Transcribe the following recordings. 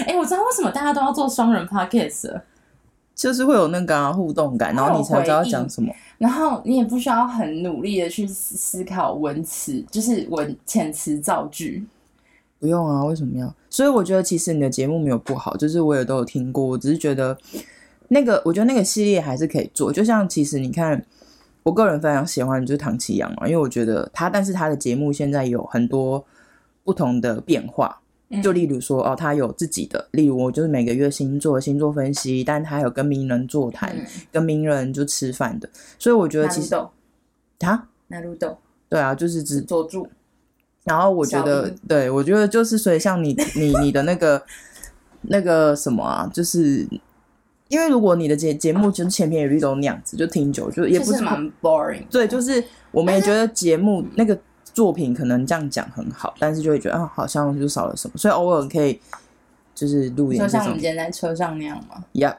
哎、欸，我知道为什么大家都要做双人 podcast，就是会有那个、啊、互动感，然后你才知道讲什么，然后你也不需要很努力的去思考文词，就是文遣词造句。不用啊，为什么要？所以我觉得其实你的节目没有不好，就是我也都有听过，我只是觉得那个，我觉得那个系列还是可以做。就像其实你看，我个人非常喜欢就是唐奇阳嘛，因为我觉得他，但是他的节目现在有很多不同的变化。就例如说哦，他有自己的，例如我就是每个月星座星座分析，但他有跟名人座谈，嗯、跟名人就吃饭的，所以我觉得其实他那路豆对啊，就是只佐助。然后我觉得，对我觉得就是，所以像你 你你的那个那个什么啊，就是因为如果你的节节目就是千篇一律都那样子，就挺久就也不是蛮 boring。对，就是我们也觉得节目那个作品可能这样讲很好，但是就会觉得啊，好像就少了什么，所以偶尔可以就是录一点，就像我们今天在车上那样嘛，Yeah，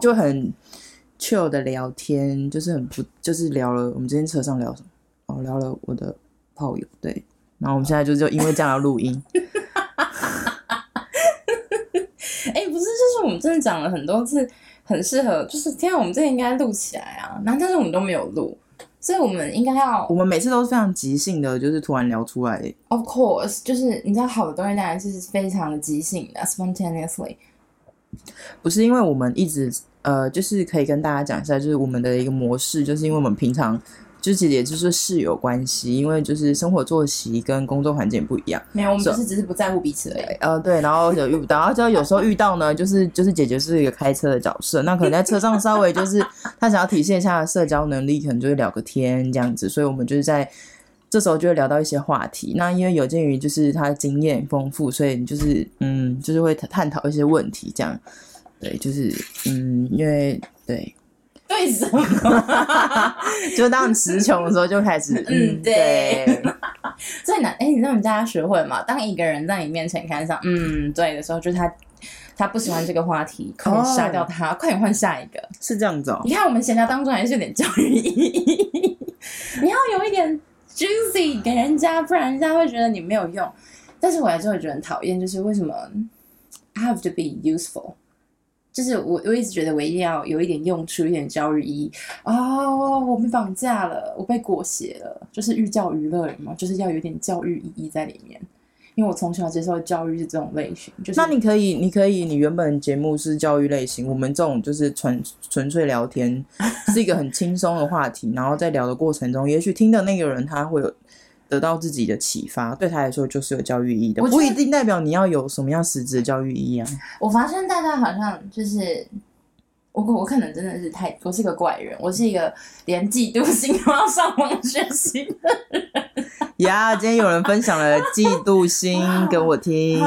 就很 chill 的聊天，就是很不就是聊了我们今天车上聊什么？哦，聊了我的。炮友对，然后我们现在就就因为这样要录音。哎、欸，不是，就是我们真的讲了很多次，很适合，就是天啊，我们这应该录起来啊。然后但是我们都没有录，所以我们应该要，我们每次都是非常即兴的，就是突然聊出来。Of course，就是你知道，好的东西当然是非常的即兴的，spontaneously。不是因为我们一直呃，就是可以跟大家讲一下，就是我们的一个模式，就是因为我们平常。就其实也就是室友关系，因为就是生活作息跟工作环境不一样。没有，我们就是只是不在乎彼此而已。呃，对，然后有遇不到，然后就有时候遇到呢，就是就是姐姐是一个开车的角色，那可能在车上稍微就是她想要体现一下社交能力，可能就是聊个天这样子，所以我们就是在这时候就会聊到一些话题。那因为有鉴于就是他的经验丰富，所以就是嗯，就是会探讨一些问题这样。对，就是嗯，因为对。为什么？就当词穷的时候就开始，嗯，对。最难，哎、欸，你知道你大家学会吗？当一个人在你面前看上，嗯，对的时候，就是他，他不喜欢这个话题，快点杀掉他，哦、快点换下一个，是这样子哦。你看我们闲聊当中还是有点教育意义，你要有一点 juicy 给人家，不然人家会觉得你没有用。但是我还是会觉得很讨厌，就是为什么 I have to be useful。就是我，我一直觉得我一定要有一点用处，一点教育意义哦，我被绑架了，我被裹挟了，就是寓教于乐嘛，就是要有点教育意义在里面。因为我从小接受的教育是这种类型。就是、那你可以，你可以，你原本节目是教育类型，我们这种就是纯纯粹聊天，是一个很轻松的话题，然后在聊的过程中，也许听的那个人他会有。得到自己的启发，对他来说就是有教育意义的，不一定代表你要有什么样实质的教育意义啊。我发现大家好像就是我，我可能真的是太，我是个怪人，我是一个连嫉妒心都要上网学习的人。呀，今天有人分享了嫉妒心给我听，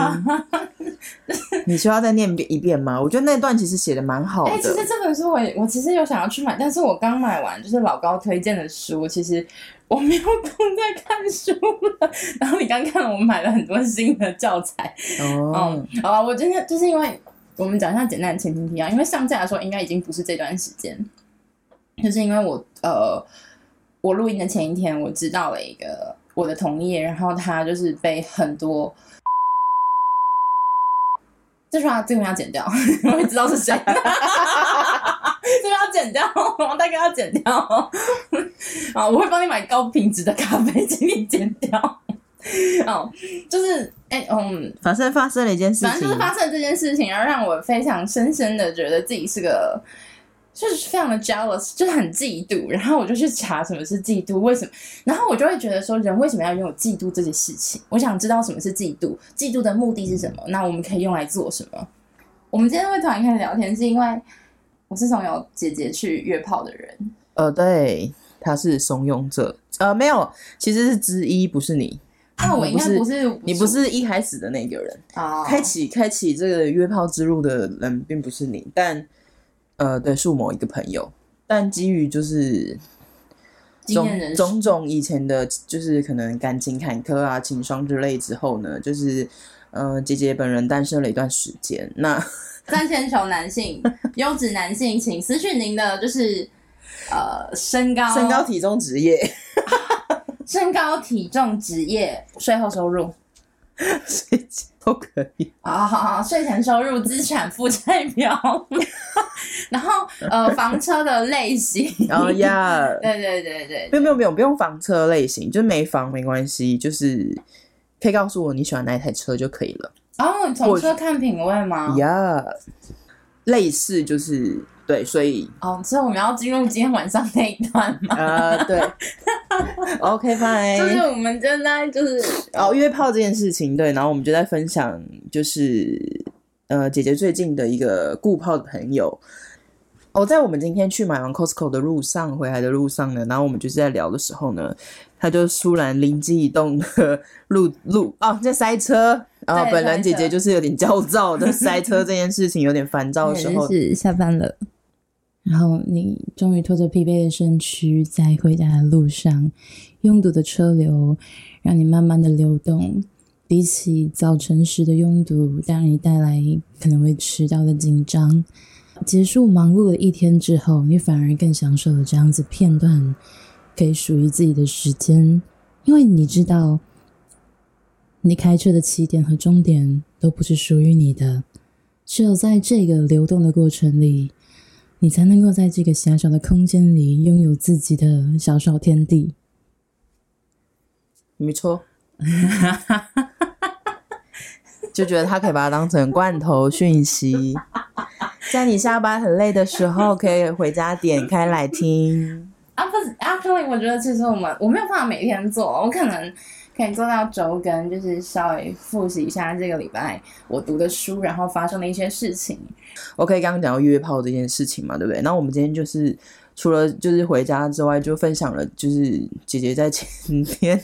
你需要再念一遍吗？我觉得那段其实写的蛮好的。哎、欸，其实这本书我我其实有想要去买，但是我刚买完就是老高推荐的书，其实。我没有空再看书了，然后你刚看了，我们买了很多新的教材。哦、oh. 嗯，好吧，我今天就是因为我们讲一下简单的前提啊，因为上架的时候应该已经不是这段时间，就是因为我呃，我录音的前一天我知道了一个我的同业，然后他就是被很多。这句话这个要剪掉，我会知道是谁。这个要剪掉，王大哥要剪掉。啊，我会帮你买高品质的咖啡，请你剪掉。哦，就是哎、欸，嗯，反正发生了一件事情，反正就是发生了这件事情，然后让我非常深深的觉得自己是个。就是非常的 jealous，就是很嫉妒，然后我就去查什么是嫉妒，为什么？然后我就会觉得说，人为什么要拥有嫉妒这件事情？我想知道什么是嫉妒，嫉妒的目的是什么？那我们可以用来做什么？我们今天会突然开始聊天，是因为我是从有姐姐去约炮的人。呃，对，他是怂恿者，呃，没有，其实是之一，不是你。那我应该不是，你不是一开始的那个人。哦，开启开启这个约炮之路的人并不是你，但。呃，对，是某一个朋友，但基于就是种种种以前的，就是可能感情坎坷啊、情伤之类之后呢，就是呃，姐姐本人单身了一段时间。那三千求男性，优质男性，请私讯您的就是呃身高、身高、体重、职业、身高、体重、职业、税后收入。睡前都可以啊，好好，睡前收入资产负债表，然后呃，房车的类型，哦呀，对对对对，没有没有没有，不用房车类型，就是没房没关系，就是可以告诉我你喜欢哪一台车就可以了。哦，从车看品味吗？呀，类似就是。对，所以哦，所以我们要进入今天晚上那一段吗？呃，对，OK fine，就是我们正在就是哦约炮这件事情，对，然后我们就在分享，就是呃姐姐最近的一个顾炮的朋友。哦，在我们今天去买完 Costco 的路上，回来的路上呢，然后我们就是在聊的时候呢，他就突然灵机一动的路路哦，在塞车。然后本人姐姐就是有点焦躁的塞车这件事情，有点烦躁的时候，是下班了。然后你终于拖着疲惫的身躯，在回家的路上，拥堵的车流让你慢慢的流动。比起早晨时的拥堵，让你带来可能会迟到的紧张。结束忙碌的一天之后，你反而更享受了这样子片段，可以属于自己的时间，因为你知道，你开车的起点和终点都不是属于你的，只有在这个流动的过程里。你才能够在这个狭小的空间里拥有自己的小小天地。没错，就觉得他可以把它当成罐头讯息，在你下班很累的时候，可以回家点开来听。啊，不是，actually，我觉得其实我们我没有办法每天做，我可能。可以做到周更，就是稍微复习一下这个礼拜我读的书，然后发生的一些事情。OK，刚刚讲到约炮这件事情嘛，对不对？那我们今天就是除了就是回家之外，就分享了就是姐姐在前天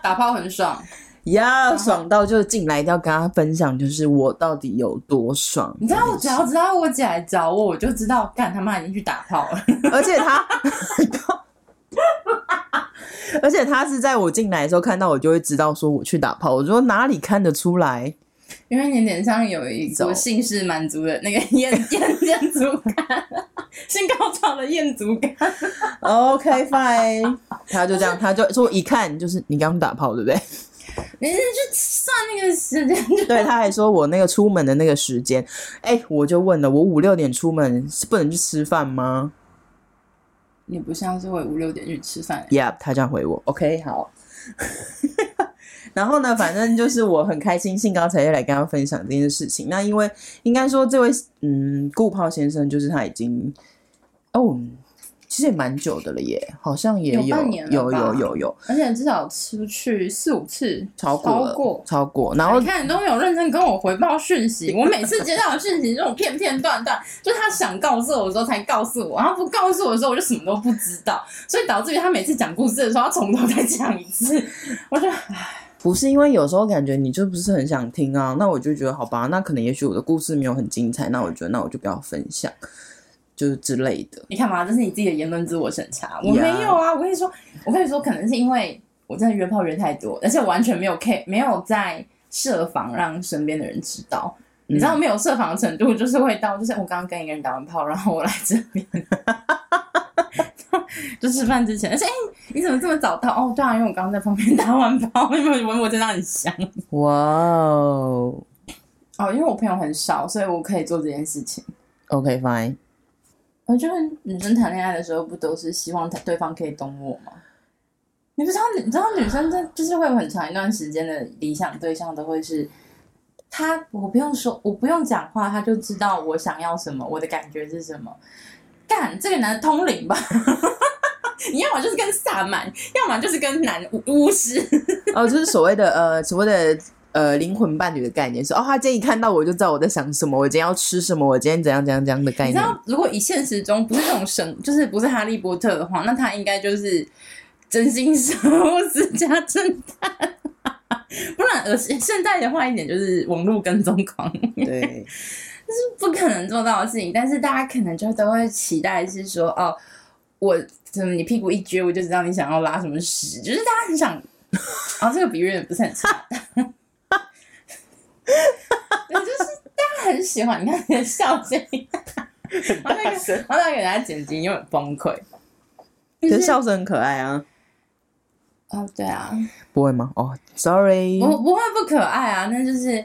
打炮很爽，呀，爽到就是进来一定要跟他分享，就是我到底有多爽。你知道，我只要知道我姐来找我，我就知道干他妈已经去打炮了，而且他。而且他是在我进来的时候看到我，就会知道说我去打炮。我说哪里看得出来？因为你脸上有一种姓氏满足的那个艳艳艳足感，性高潮的艳足感。OK fine，他就这样，他就说一看就是你刚打炮，对不对？你是去算那个时间？对，他还说我那个出门的那个时间，哎、欸，我就问了，我五六点出门是不能去吃饭吗？你不像是会五六点去吃饭。Yeah，他这样回我。OK，好。然后呢，反正就是我很开心，兴高采烈来跟他分享这件事情。那因为应该说，这位嗯，顾炮先生就是他已经哦。其实也蛮久的了耶，好像也有有有有有有，而且至少出去四五次，超过超过，超过。然后你看你都没有认真跟我回报讯息，我每次接到的讯息这种片片段段，就他想告诉我的时候才告诉我，然后不告诉我的时候我就什么都不知道，所以导致于他每次讲故事的时候，他从头再讲一次。我就唉，不是因为有时候感觉你就不是很想听啊，那我就觉得好吧，那可能也许我的故事没有很精彩，那我觉得那我就不要分享。就是之类的，你看嘛，这是你自己的言论自我审查，我没有啊。我跟你说，我跟你说，可能是因为我真的约炮约太多，而且完全没有 K，没有在设防让身边的人知道。嗯、你知道没有设防的程度，就是会到，就是我刚刚跟一个人打完炮，然后我来这边，就吃饭之前，而且哎、欸，你怎么这么早到？哦，对啊，因为我刚刚在旁边打完炮，因为闻我真的很香。哇哦，哦，因为我朋友很少，所以我可以做这件事情。OK，fine。我觉得女生谈恋爱的时候，不都是希望对方可以懂我吗？你不知道，你知道女生在就是会有很长一段时间的理想对象都会是他，我不用说，我不用讲话，他就知道我想要什么，我的感觉是什么。干，这个男的通灵吧？你要么就是跟萨满，要么就是跟男巫巫师。哦，就是所谓的呃，所谓的。呃，灵魂伴侣的概念是哦，他今天一看到我就知道我在想什么，我今天要吃什么，我今天怎样怎样怎样的概念。你知道，如果以现实中不是这种神，就是不是哈利波特的话，那他应该就是真心守护私家侦探。不然，呃，现在的话一点就是网络跟踪狂。对，这是不可能做到的事情。但是大家可能就都会期待是说，哦，我怎么你屁股一撅，我就知道你想要拉什么屎。就是大家很想，哦，这个比喻也不是很差。也 就是大家很喜欢，你看你的笑声，然后那个，然后那个给人家剪辑又很崩溃。可是笑声很可爱啊。哦，对啊，不会吗？哦，sorry，不不会不可爱啊，那就是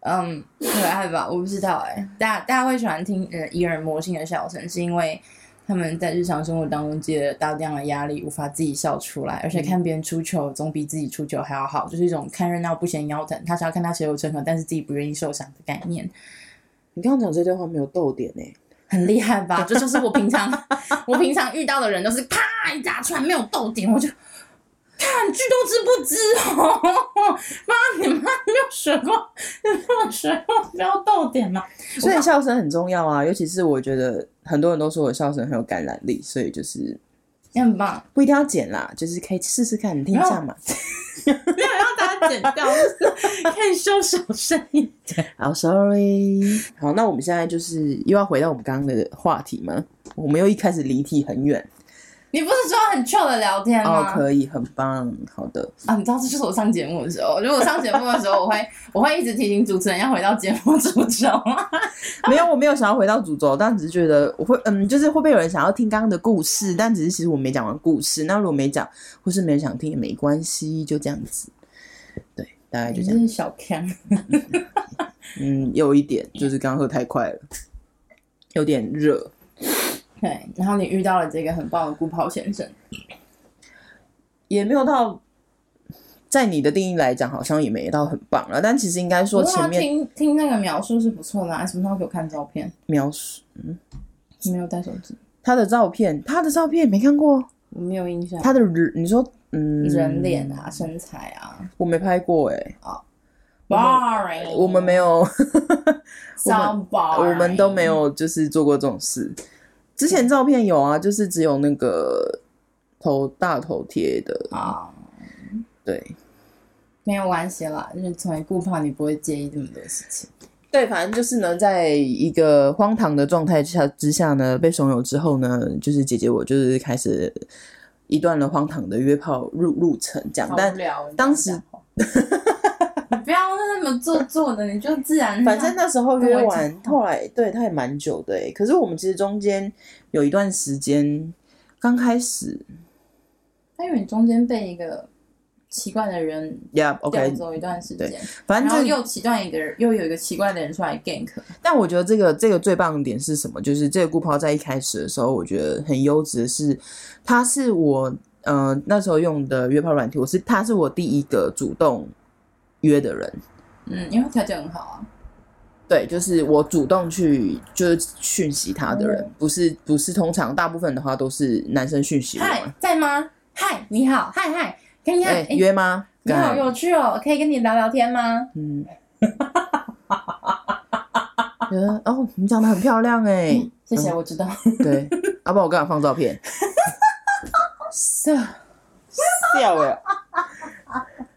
嗯可爱吧，我不知道哎、欸，大家大家会喜欢听呃伊尔魔性的笑声，是因为他们在日常生活当中接了大量的压力，无法自己笑出来，而且看别人出糗总比自己出糗还要好，就是一种看热闹不嫌腰疼，他想要看他血流成河，但是自己不愿意受伤的概念。你刚刚讲这段话没有逗点呢、欸。很厉害吧？这就是我平常我平常遇到的人都是啪一打出来没有逗点，我就看剧都知不知哦？妈，你妈没有学过，没有学过，不要逗点嘛。所以笑声很重要啊，尤其是我觉得很多人都说我笑声很有感染力，所以就是你很棒。不一定要剪啦，就是可以试试看，你听一下嘛。没有 让大家剪掉，可以收小声一点。好，sorry。好，那我们现在就是又要回到我们刚刚的话题吗？我们又一开始离题很远。你不是说很 chill 的聊天吗？哦，可以，很棒。好的。啊，你知道这就是我上节目的时候。如果我上节目的时候，我会 我会一直提醒主持人要回到节目主轴。没有，我没有想要回到主轴，但只是觉得我会，嗯，就是会不会有人想要听刚刚的故事？但只是其实我没讲完故事。那如果没讲，或是没人想听也没关系，就这样子。对，大概就这样。是小康。嗯，有一点，就是刚刚喝太快了，有点热。对，然后你遇到了这个很棒的顾跑先生，也没有到，在你的定义来讲，好像也没到很棒了。但其实应该说前面听听那个描述是不错的啊。什么时候给我看照片？描述，嗯，你没有带手机？他的照片，他的照片没看过，我没有印象。他的人，你说，嗯，人脸啊，身材啊，我没拍过哎、欸。啊，boring，我们没有，我们都没有，就是做过这种事。之前照片有啊，就是只有那个头大头贴的啊，对，没有关系啦，因为成为顾炮你不会介意这么多事情。对，反正就是呢，在一个荒唐的状态下之下呢，被怂恿之后呢，就是姐姐我就是开始一段了荒唐的约炮路路程，讲，但当时。不要那么做作的，你就自然。反正那时候约完，后来对他也蛮久的哎。可是我们其实中间有一段时间，刚开始，因为你中间被一个奇怪的人呀，OK，走一段时间，反正然后又奇怪一个人，又有一个奇怪的人出来 gank。但我觉得这个这个最棒的点是什么？就是这个顾抛在一开始的时候，我觉得很优质的是，他是我嗯、呃、那时候用的约炮软体，我是他是我第一个主动。约的人，嗯，因为条件很好啊。对，就是我主动去就是讯息他的人，嗯、不是不是通常大部分的话都是男生讯息我。嗨，在吗？嗨，你好，嗨嗨，可以约吗？你好有趣哦，可以跟你聊聊天吗？嗯。哦，你长得很漂亮哎、嗯，谢谢，嗯、我知道。对，要不然我刚刚放照片。笑笑哎。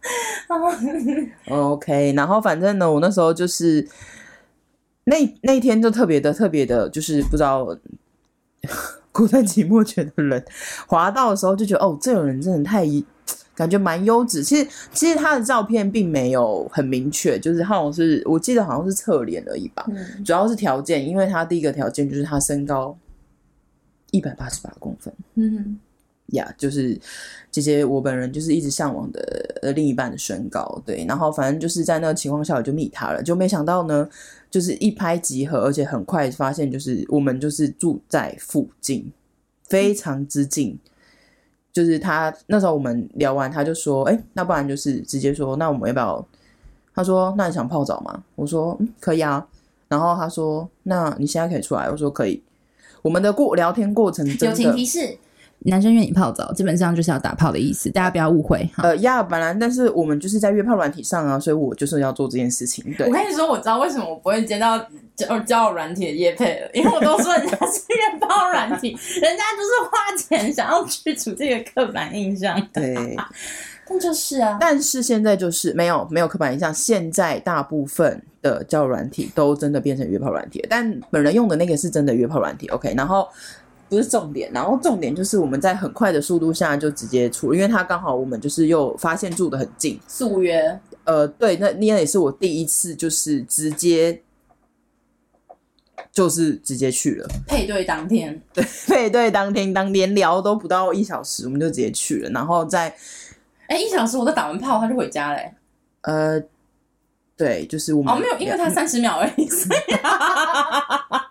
OK，然后反正呢，我那时候就是那那天就特别的特别的，就是不知道 孤单寂寞觉的人滑到的时候就觉得哦，这种人真的太感觉蛮优质。其实其实他的照片并没有很明确，就是好像是我记得好像是侧脸而已吧。嗯、主要是条件，因为他第一个条件就是他身高一百八十八公分。嗯。呀，yeah, 就是姐姐，我本人就是一直向往的呃另一半的身高，对，然后反正就是在那个情况下我就密他了，就没想到呢，就是一拍即合，而且很快发现就是我们就是住在附近，非常之近，嗯、就是他那时候我们聊完，他就说，哎，那不然就是直接说，那我们要不要？他说，那你想泡澡吗？我说，嗯，可以啊。然后他说，那你现在可以出来？我说可以。我们的过聊天过程真的，友情提示。男生约你泡澡，基本上就是要打炮的意思，大家不要误会。呃，呀，本来，但是我们就是在约炮软体上啊，所以我就是要做这件事情。对，我跟你说，我知道为什么我不会接到交交友软体的业配了，因为我都说人家是约炮软体，人家就是花钱想要去除这个刻板印象。对，但就是啊，但是现在就是没有没有刻板印象，现在大部分的交友软体都真的变成约炮软体，但本人用的那个是真的约炮软体。OK，然后。不是重点，然后重点就是我们在很快的速度下就直接出，因为他刚好我们就是又发现住的很近，速约。呃，对，那那也是我第一次就是直接就是直接去了，配对当天，对，配对当天当天聊都不到一小时，我们就直接去了，然后在哎，一小时我都打完炮，他就回家嘞。呃，对，就是我们哦，没有，因为他三十秒而已，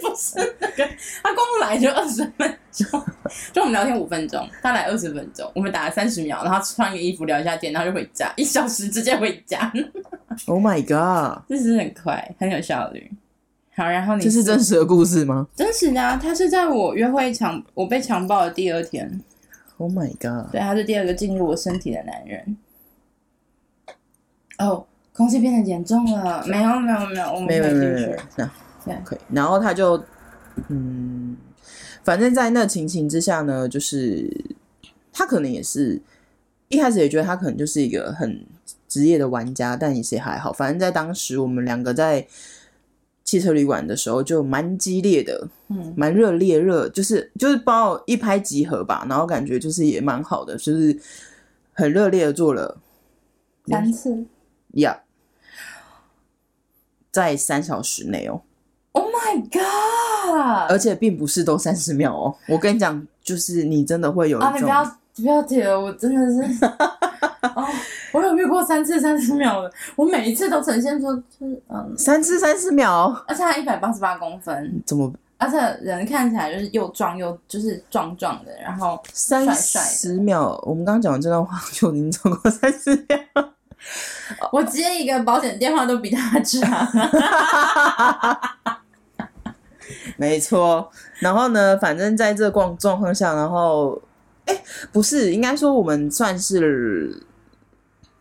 不是那个，他光来就二十分钟，就我们聊天五分钟，他来二十分钟，我们打了三十秒，然后穿个衣服聊一下天，然后就回家，一小时直接回家。Oh my god！这是很快，很有效率。好，然后你这是真实的故事吗？真实的啊，他是在我约会强，我被强暴的第二天。Oh my god！对，他是第二个进入我身体的男人。哦，空气变得严重了。没有，没有，没有，我们没有，没有，没有，没有。那对，可以。然后他就，嗯，反正在那情形之下呢，就是他可能也是一开始也觉得他可能就是一个很职业的玩家，但也是还好。反正在当时我们两个在。汽车旅馆的时候就蛮激烈的，嗯，蛮热烈热，就是就是包一拍即合吧，然后感觉就是也蛮好的，就是很热烈的做了三次，呀，yeah, 在三小时内哦，Oh my god！而且并不是都三十秒哦，我跟你讲，就是你真的会有一种，啊，你不要不要提了，我真的是。哦，我有遇过三次三十秒的，我每一次都呈现出就是嗯，三次三十秒，而且他一百八十八公分，怎么？而且人看起来就是又壮又就是壮壮的，然后三十秒，我们刚刚讲的这段话就已经超过三十秒，我接一个保险电话都比他长 没错。然后呢，反正在这个状状况下，然后哎，不是，应该说我们算是。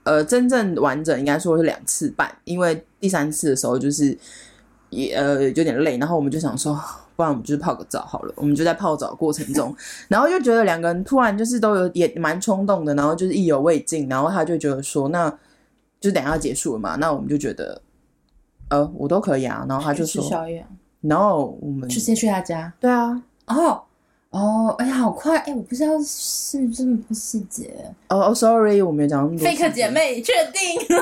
呃，真正完整应该说是两次半，因为第三次的时候就是也呃有点累，然后我们就想说，不然我们就是泡个澡好了。我们就在泡澡过程中，然后就觉得两个人突然就是都有也蛮冲动的，然后就是意犹未尽，然后他就觉得说，那就等一下结束了嘛，那我们就觉得，呃，我都可以啊，然后他就说，然后我们直接去他家，对啊，哦。哦，哎呀，好快！哎，我不知道是这么多细节。哦哦，sorry，我没有讲那么多。fake 姐妹，确定？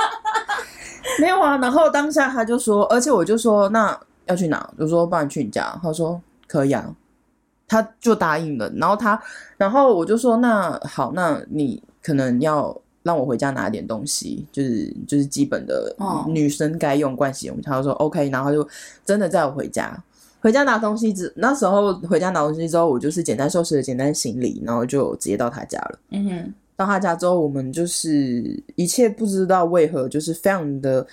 没有啊。然后当下他就说，而且我就说，那要去哪？我说，不然去你家。他说可以啊，他就答应了。然后他，然后我就说，那好，那你可能要让我回家拿点东西，就是就是基本的女生该用盥洗用。他就说 OK，然后就真的载我回家。回家拿东西之那时候回家拿东西之后，我就是简单收拾了简单行李，然后就直接到他家了。嗯哼，到他家之后，我们就是一切不知道为何就是非常的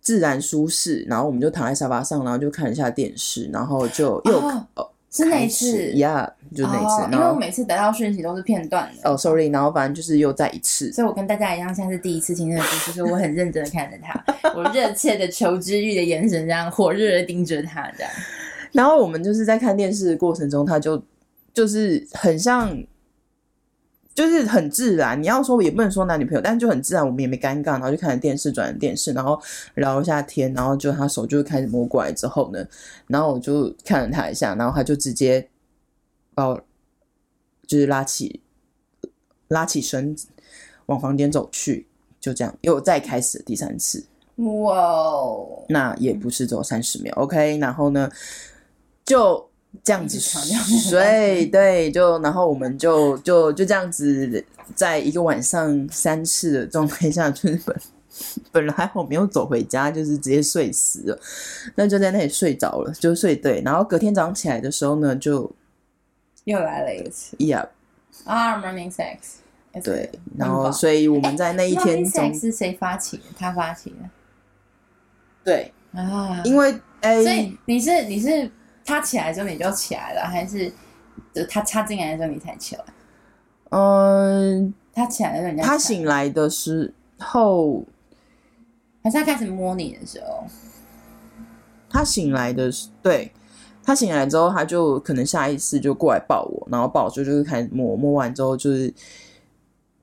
自然舒适，然后我们就躺在沙发上，然后就看一下电视，然后就又。哦哦是那一次呀，yeah, 就那一次，哦、因为我每次得到讯息都是片段的。哦，sorry，然后反正就是又再一次。所以我跟大家一样，现在是第一次听这个故事，就是我很认真的看着他，我热切的求知欲的眼神，这样火热的盯着他，这样。然后我们就是在看电视的过程中，他就就是很像。就是很自然，你要说也不能说男女朋友，但是就很自然，我们也没尴尬，然后就看着电视，转着电视，然后聊一下天，然后就他手就开始摸过来之后呢，然后我就看了他一下，然后他就直接把我就是拉起拉起身子往房间走去，就这样又再开始第三次，哇哦，那也不是只有三十秒，OK，然后呢就。这样子睡，对，就然后我们就就就这样子，在一个晚上三次的状态下，就是本 本来还好没有走回家，就是直接睡死了，那就在那里睡着了，就睡对，然后隔天早上起来的时候呢，就又来了一次，Yeah，啊、ah,，Morning Sex，对，然后所以我们在那一天中是谁发起的？他发起的，对。啊，因为哎，所以你是你是。他起来之后你就起来了，还是就他插进来的时候你才起来？嗯，他起来的时候，他醒来的时候，还是他开始摸你的时候？他醒来的时，对，他醒来之后，他就可能下意识就过来抱我，然后抱就就是开始摸，摸完之后就是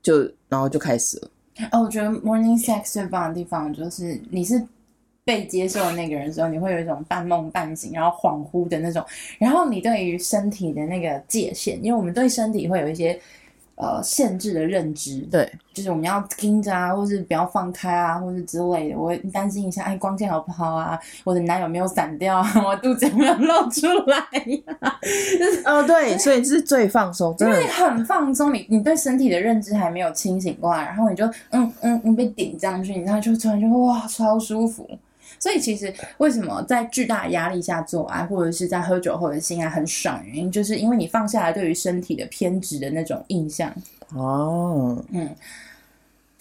就然后就开始了。哦，我觉得 morning sex 最棒的地方就是你是。被接受的那个人的时候，你会有一种半梦半醒，然后恍惚的那种。然后你对于身体的那个界限，因为我们对身体会有一些呃限制的认知。对，就是我们要盯着啊，或是不要放开啊，或是之类的。我担心一下，哎，光线好不好啊？我的奶有没有散掉啊？我肚子有没有露出来呀、啊？就 是哦，对，所以是最放松，真的因为很放松。你你对身体的认知还没有清醒过来，然后你就嗯嗯嗯被顶上去，然后就突然就哇超舒服。所以其实为什么在巨大的压力下做爱，或者是在喝酒后的性爱很爽，原因就是因为你放下来对于身体的偏执的那种印象。哦，嗯。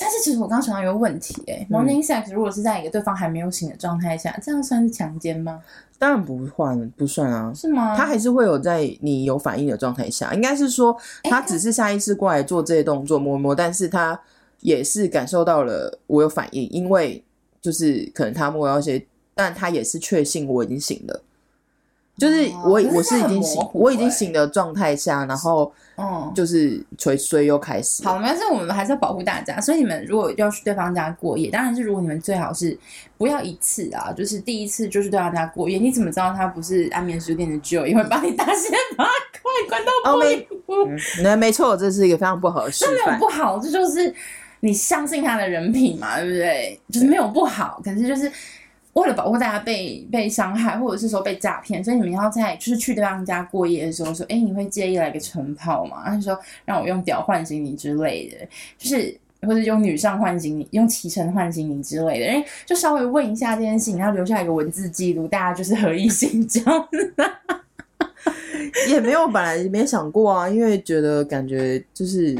但是其实我刚想到一个问题、欸，哎、嗯、，morning sex 如果是在一个对方还没有醒的状态下，这样算是强奸吗？当然不算，不算啊。是吗？他还是会有在你有反应的状态下，应该是说他只是下意识过来做这些动作摸摸，但是他也是感受到了我有反应，因为。就是可能他摸到一些，但他也是确信我已经醒了。就是我、哦、我是已经醒，我已经醒的状态下，然后嗯，就是垂睡又开始。好，但是我们还是要保护大家，所以你们如果要去对方家过夜，当然是如果你们最好是不要一次啊，就是第一次就是对方家过夜，你怎么知道他不是安眠书店的 Joe，因为把你大卸八块关到不没那没错，这是一个非常不好的示范。这没有不好，这就是。你相信他的人品嘛，对不对？就是没有不好，可是就是为了保护大家被被伤害，或者是说被诈骗，所以你们要在就是去对方家过夜的时候说，哎，你会介意来个晨泡吗？他说让我用屌唤醒你之类的，就是或者用女上唤醒你，用骑乘唤醒你之类的，哎，就稍微问一下这件事情，然后留下一个文字记录，大家就是合意性交。也没有本来没想过啊，因为觉得感觉就是，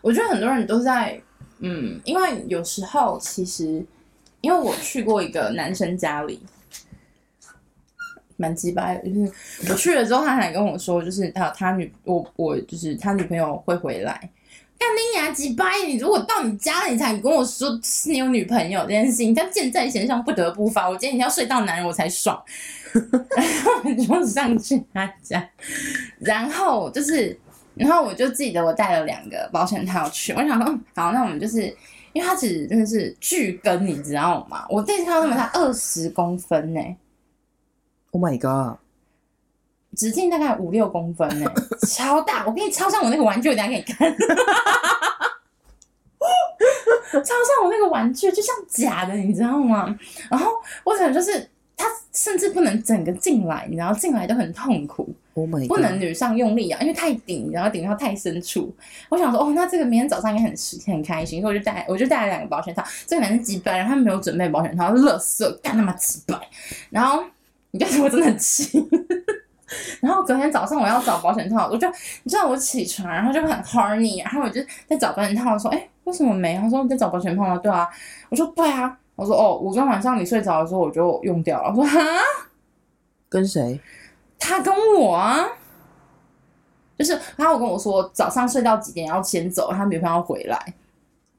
我觉得很多人都在。嗯，因为有时候其实，因为我去过一个男生家里，蛮鸡巴的，就是我去了之后，他还跟我说，就是他他女我我就是他女朋友会回来。干你娘鸡巴！你如果到你家了，你才跟我说是你有女朋友这件事情，他箭在弦上不得不发。我今天一定要睡到男人我才爽，然后我就上去他家，然后就是。然后我就记得我带了两个保险套去，我想说，好，那我们就是，因为它其实真的是巨根，你知道吗？我第一次看到他们，它二十公分呢，Oh my god，直径大概五六公分呢，超大！我给你超像我那个玩具，我等下给你看，超像我那个玩具，就像假的，你知道吗？然后我可能就是。它甚至不能整个进来，你知道进来都很痛苦。Oh my 不能女上用力啊，因为太顶，然后顶到太深处。我想说，哦，那这个明天早上应该很很开心，所以我就带，我就带了两个保险套。这个男生几百，然后他没有准备保险套，乐色干他妈几百。然后你干什么？真的很气。然后隔天早上我要找保险套，我就你知道我起床，然后就很 horny，然后我就在找保险套，说，哎，为什么没？他说你在找保险套吗？对啊。我说对啊。我说哦，我昨天晚上你睡着的时候我就用掉了。我说哈，跟谁？他跟我啊，就是他有跟我说早上睡到几点要先走，他女朋友要回来。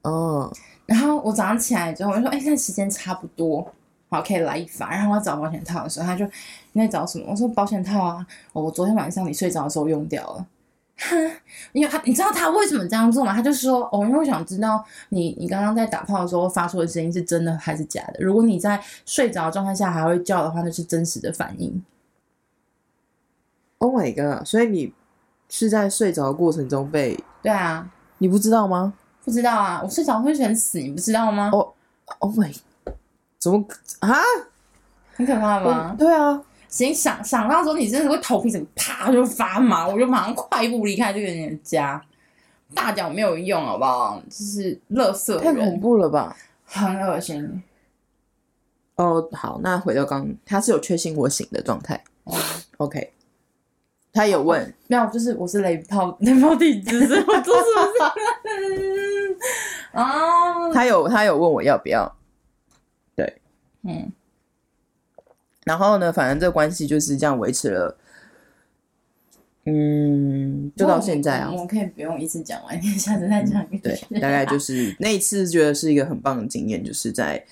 嗯，然后我早上起来之后我就说，哎，现在时间差不多，好，可以来一发。然后我找保险套的时候，他就你在找什么？我说保险套啊，我昨天晚上你睡着的时候用掉了。哼，因为他，你知道他为什么这样做吗？他就说，哦，因为我想知道你，你刚刚在打炮的时候发出的声音是真的还是假的。如果你在睡着状态下还会叫的话，那是真实的反应。Oh my god！所以你是在睡着的过程中被？对啊，你不知道吗？不知道啊，我睡着会全死，你不知道吗？哦，Oh my，怎么啊？很可怕吗？对啊。行，想想到时候你真的会头皮怎么啪就发麻，我就马上快步离开这个人的家。大脚没有用，好不好？就是垃圾，太恐怖了吧，很恶心。哦，好，那回到刚，他是有确信我醒的状态。嗯、OK，他有问，哦、没有，就是我是雷炮，雷炮体质，是我做什么？啊，他有，他有问我要不要？对，嗯。然后呢，反正这个关系就是这样维持了，嗯，就到现在啊。我，我可以不用一次讲完，下次再讲、嗯。对，大概就是那一次，觉得是一个很棒的经验，就是在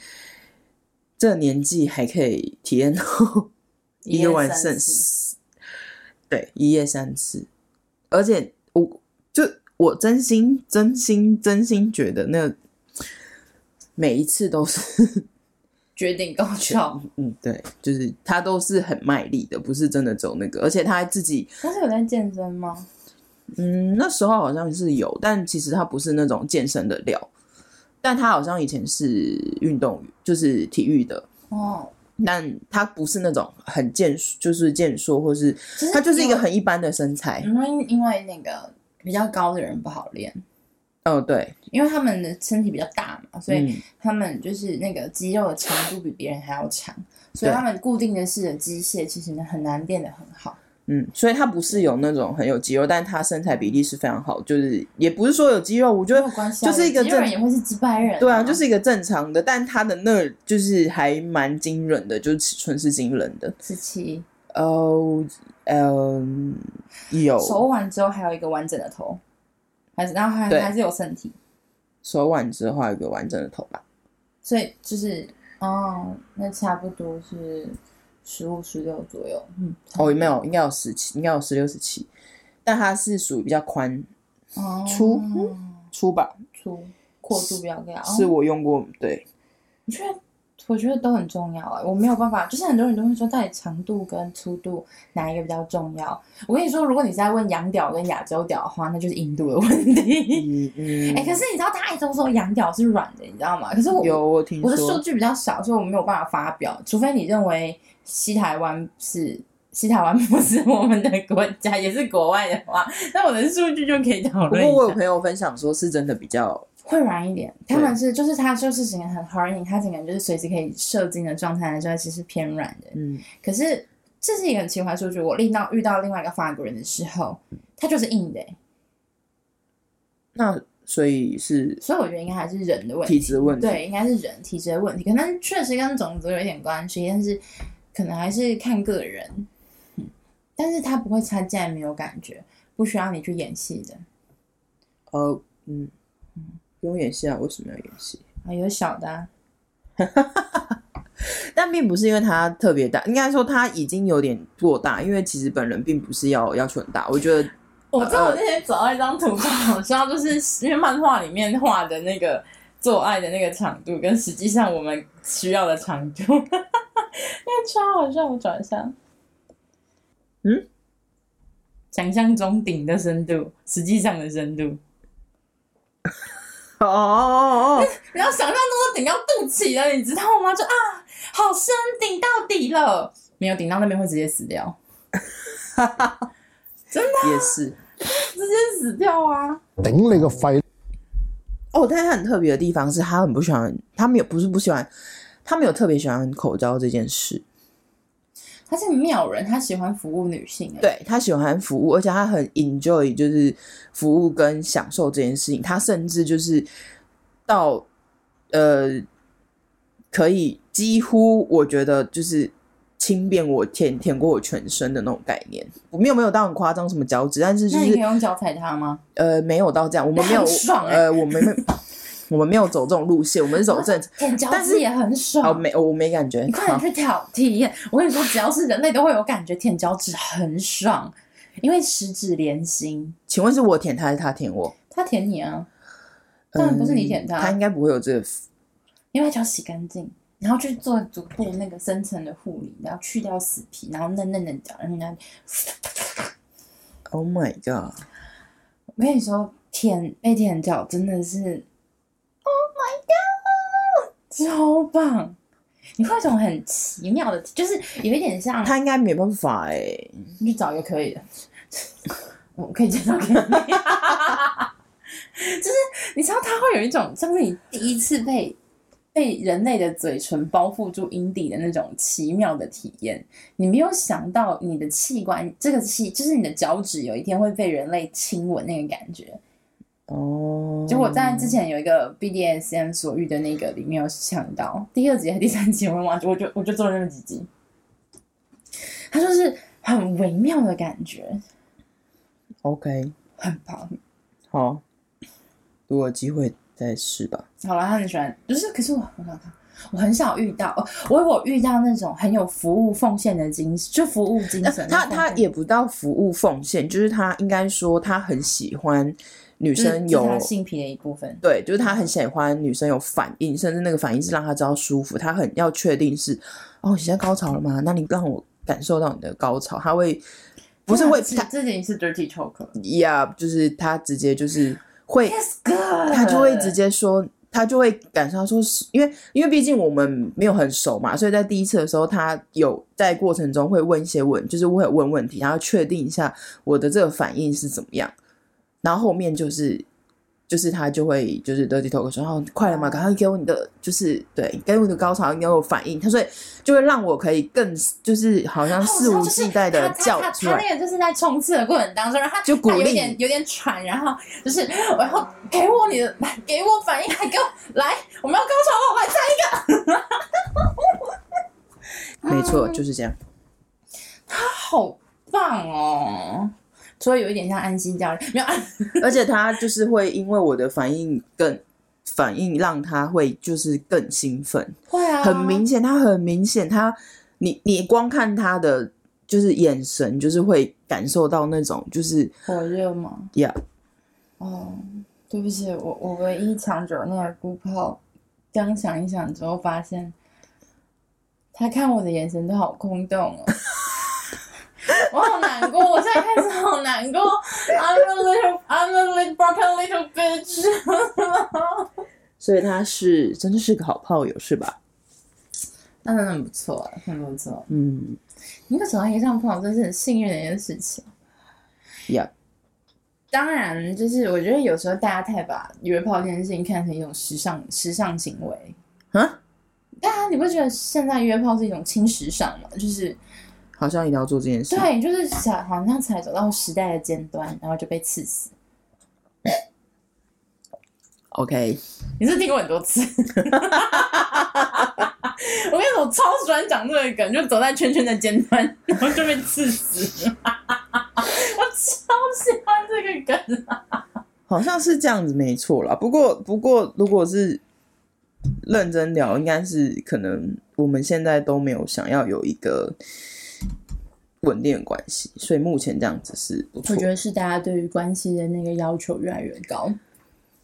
这年纪还可以体验到 一个晚上，对，一夜三次，而且我就我真心、真心、真心觉得那每一次都是。绝顶高潮，嗯，对，就是他都是很卖力的，不是真的走那个，而且他还自己，他是有在健身吗？嗯，那时候好像是有，但其实他不是那种健身的料，但他好像以前是运动，就是体育的哦。但他不是那种很健，就是健硕，或是他就是一个很一般的身材。因为因为那个比较高的人不好练。哦，对，因为他们的身体比较大嘛，所以他们就是那个肌肉的长度比别人还要长，所以他们固定的式的机械其实呢很难练得很好。嗯，所以他不是有那种很有肌肉，但他身材比例是非常好，就是也不是说有肌肉，我觉得就是一个正人也会是几百人，对啊，就是一个正常的，但他的那就是还蛮惊人的，就是尺寸是惊人的。十七，哦，嗯，有。手腕之后还有一个完整的头，还是然后还还是有身体，手腕之后还有一个完整的头吧，所以就是哦，那差不多是。十五、十六左右，嗯，哦，没有，应该有十七，应该有十六、十七，但它是属于比较宽，哦，粗，粗吧，粗，阔度比较高，是我用过，对，你觉得，我觉得都很重要啊，我没有办法，就是很多人都会说，到底长度跟粗度哪一个比较重要？我跟你说，如果你是在问洋屌跟亚洲屌的话，那就是印度的问题。嗯，哎、欸，可是你知道，大家都说洋屌是软的，你知道吗？可是我有我听说，我的数据比较少，所以我没有办法发表，除非你认为。西台湾是西台湾，不是我们的国家，也是国外的话，那我的数据就可以讨论。不过我有朋友分享说，是真的比较会软一点。他们是就是他就是整个很 horny，他整个就是随时可以射精的状态的时候，其实偏软的。嗯，可是这是一个很奇怪数据。我遇到遇到另外一个法国人的时候，他就是硬的。那所以是，所以我觉得应该还是人的问题，体质问题。对，应该是人体质的问题，可能确实跟种族有一点关系，但是。可能还是看个人，嗯，但是他不会，他竟然没有感觉，不需要你去演戏的。呃，嗯，不用演戏啊？为什么要演戏？啊，有小的啊，但并不是因为他特别大，应该说他已经有点过大，因为其实本人并不是要要求很大。我觉得，我知道我那天找到一张图，好像就是因为漫画里面画的那个做爱的那个长度，跟实际上我们需要的长度。那超好笑，我转一下。嗯，想象中顶的深度，实际上的深度。哦哦哦！你要想象中都顶到肚脐了，你知道吗？就啊，好深，顶到底了。没有顶到那边会直接死掉。真的、啊、也是，直接死掉啊！顶你个肺！哦，但是他很特别的地方是他很不喜欢，他没有不是不喜欢。他没有特别喜欢口罩这件事，他是妙人，他喜欢服务女性。对，他喜欢服务，而且他很 enjoy 就是服务跟享受这件事情。他甚至就是到呃，可以几乎我觉得就是轻便我舔舔过我全身的那种概念。我没有没有到很夸张什么脚趾，但是就是你可以用脚踩他吗？呃，没有到这样，我们没有 爽、欸、呃，我们没。我们没有走这种路线，我们是走正，舔脚趾也很爽。哦，没，我没感觉。你快点去挑体验。我跟你说，只要是人类都会有感觉，舔脚趾很爽，因为十指连心。请问是我舔他还是他舔我？他舔你啊，当然不是你舔他。嗯、他应该不会有这个，因为他脚洗干净，然后去做足部那个深层的护理，然后去掉死皮，然后嫩嫩的脚，然后那。Oh my god！我跟你说，舔被舔脚真的是。超棒！你会有一种很奇妙的，就是有一点像他应该没办法哎、欸，你去找一个可以的，我可以介绍给你。就是你知道，他会有一种像是你第一次被被人类的嘴唇包覆住阴蒂的那种奇妙的体验。你没有想到你的器官，这个器就是你的脚趾，有一天会被人类亲吻那个感觉。哦，就我在之前有一个 BDSM 所遇的那个里面有想到第二集还是第三集，我忘记，我就我就做了那么几集，他就是很微妙的感觉。OK，很棒。好，如果有机会再试吧。好了，他很喜欢，就是可是我我想看，我很少遇到，我我遇到那种很有服务奉献的精神，就服务精神。他他也不到服务奉献，就是他应该说他很喜欢。女生有他性癖的一部分，对，就是他很喜欢女生有反应，甚至那个反应是让他知道舒服。他很要确定是哦，你现在高潮了吗？那你让我感受到你的高潮。他会不是会他这点是 dirty talk。Yeah，就是他直接就是会，Yes, 他就会直接说，他就会感受到说，因为因为毕竟我们没有很熟嘛，所以在第一次的时候，他有在过程中会问一些问，就是会问问题，然后确定一下我的这个反应是怎么样，然后后面就是。就是他就会就是 dirty talk 说，然后快了嘛，赶快给我你的就是对，给我的高潮，你要有反应，他所以就会让我可以更就是好像肆无忌惮的叫出来。他那个就是在冲刺的过程当中，然后他就鼓励，有点有点喘，然后就是然后给我你的，给我反应，还给我来，我们要高潮了，来再一个。没错，就是这样。他好棒哦。所以有一点像安心教练，没有，而且他就是会因为我的反应更反应，让他会就是更兴奋，会啊，很明显，他很明显，他你你光看他的就是眼神，就是会感受到那种就是火热吗？Yeah，哦，对不起，我我唯一抢走那个鼓泡，刚想一想之后发现，他看我的眼神都好空洞哦。我好难过，我现在开始好难过。I'm a little, I'm a little broken little bitch。所以他是真的是个好炮友，是吧？那真的很不错，很不错。嗯，你可找到一个这样炮友，真是很幸运的一件事情。Yeah，当然，就是我觉得有时候大家太把约炮这件事情看成一种时尚、时尚行为。啊？对啊，你不觉得现在约炮是一种轻时尚吗？就是。好像一定要做这件事。对，就是想好像才走到时代的尖端，然后就被刺死。OK，你是听过很多次。我跟你说，我超喜欢讲这个梗，就走在圈圈的尖端，然后就被刺死。我超喜欢这个梗。好像是这样子，没错啦。不过，不过，如果是认真聊，应该是可能我们现在都没有想要有一个。稳定的关系，所以目前这样子是不错。我觉得是大家对于关系的那个要求越来越高，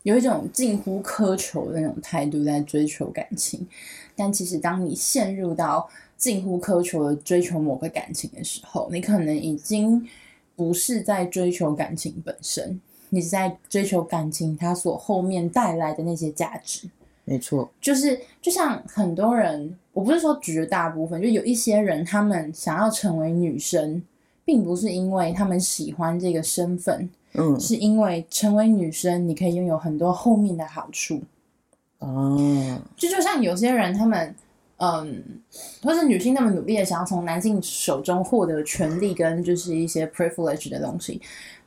有一种近乎苛求的那种态度在追求感情。但其实，当你陷入到近乎苛求的追求某个感情的时候，你可能已经不是在追求感情本身，你是在追求感情它所后面带来的那些价值。没错，就是就像很多人，我不是说绝大部分，就有一些人，他们想要成为女生，并不是因为他们喜欢这个身份，嗯，是因为成为女生，你可以拥有很多后面的好处。哦，就就像有些人，他们，嗯，或是女性那么努力的想要从男性手中获得权利跟就是一些 privilege 的东西，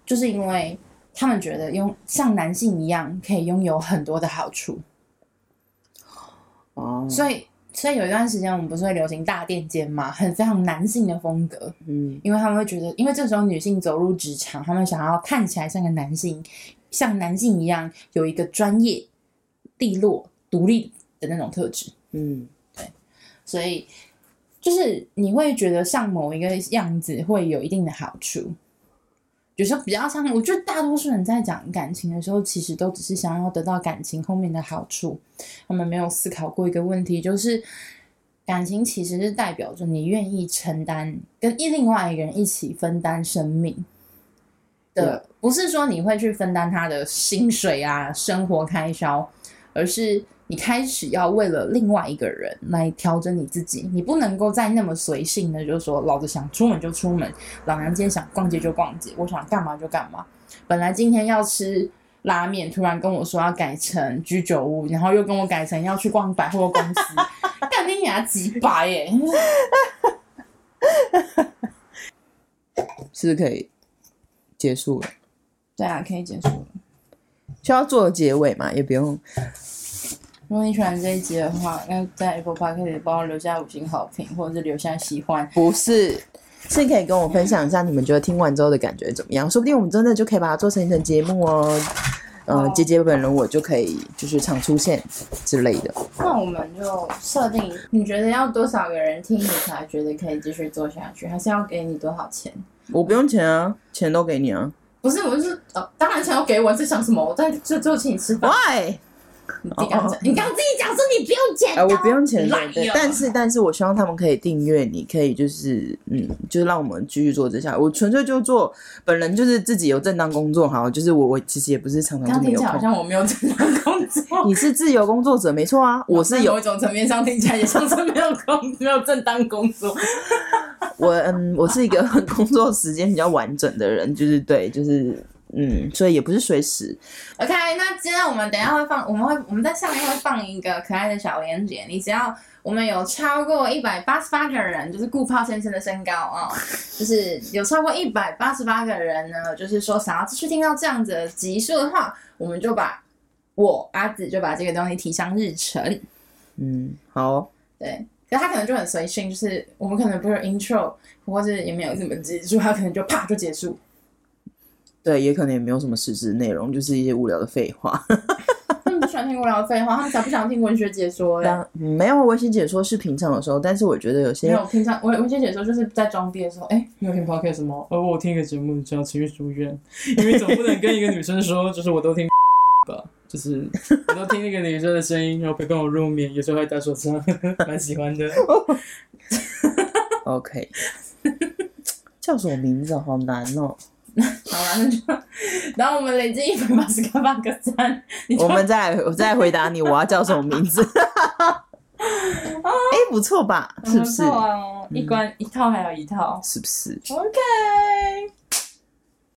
就是因为他们觉得用像男性一样可以拥有很多的好处。哦所以，所以有一段时间我们不是会流行大垫肩嘛，很非常男性的风格。嗯，因为他们会觉得，因为这时候女性走入职场，他们想要看起来像个男性，像男性一样有一个专业、利落、独立的那种特质。嗯，对。所以，就是你会觉得像某一个样子会有一定的好处。有时候比较像，我觉得大多数人在讲感情的时候，其实都只是想要得到感情后面的好处，他们没有思考过一个问题，就是感情其实是代表着你愿意承担跟另外一个人一起分担生命的，不是说你会去分担他的薪水啊、生活开销，而是。你开始要为了另外一个人来调整你自己，你不能够再那么随性的，就是说，老子想出门就出门，老娘今天想逛街就逛街，我想干嘛就干嘛。本来今天要吃拉面，突然跟我说要改成居酒屋，然后又跟我改成要去逛百货公司，干你娘几百耶！是不是可以结束了？对啊，可以结束了。需要做结尾嘛？也不用。如果你喜欢这一集的话，那在 Apple Podcast 帮我留下五星好评，或者是留下喜欢。不是，是可以跟我分享一下你们觉得听完之后的感觉怎么样？说不定我们真的就可以把它做成一个节目哦。呃，姐姐本人我就可以就是常出现之类的。那我们就设定，你觉得要多少个人听你才觉得可以继续做下去？还是要给你多少钱？我不用钱啊，钱都给你啊。不是，我就是呃，当然钱要给我，是想什么？我在就就请你吃饭。Why？你刚刚你刚自己讲说你不用钱，啊，我不用钱，对，但是但是我希望他们可以订阅，你可以就是嗯，就是让我们继续做这下。我纯粹就做本人就是自己有正当工作，哈，就是我我其实也不是常常这么有空，好像我没有正当工作，你是自由工作者没错啊，我是有一种层面上听起来也像是没有工 没有正当工作。我嗯，我是一个工作时间比较完整的人，就是对，就是。嗯，所以也不是随时。OK，那今天我们等一下会放，我们会我们在下面会放一个可爱的小链接。你只要我们有超过一百八十八个人，就是顾炮先生的身高啊、哦，就是有超过一百八十八个人呢，就是说想要继续听到这样子的集数的话，我们就把我阿紫就把这个东西提上日程。嗯，好。对，可是他可能就很随性，就是我们可能不是 intro，或者也没有什么集数，他可能就啪就结束。对，也可能也没有什么实质内容，就是一些无聊的废话。他们不喜欢听无聊的废话，他们才不想听文学解说。当没有文学解说是平常的时候，但是我觉得有些没有平常文文学解说就是在装逼的时候。哎，你有听 podcast 吗？呃，我听一个节目叫《情绪书院》，因为总不能跟一个女生说，就是我都听吧，就是我都听那个女生的声音，然后陪伴我入眠，有时候还打手枪，蛮喜欢的。OK，叫什么名字？好难哦。好了，那就，然后我们累积一百八十个八个赞，我们再来，我再回答你，我要叫什么名字？哎、欸，不错吧？是不是？啊、一关一套还有一套，是不是？OK。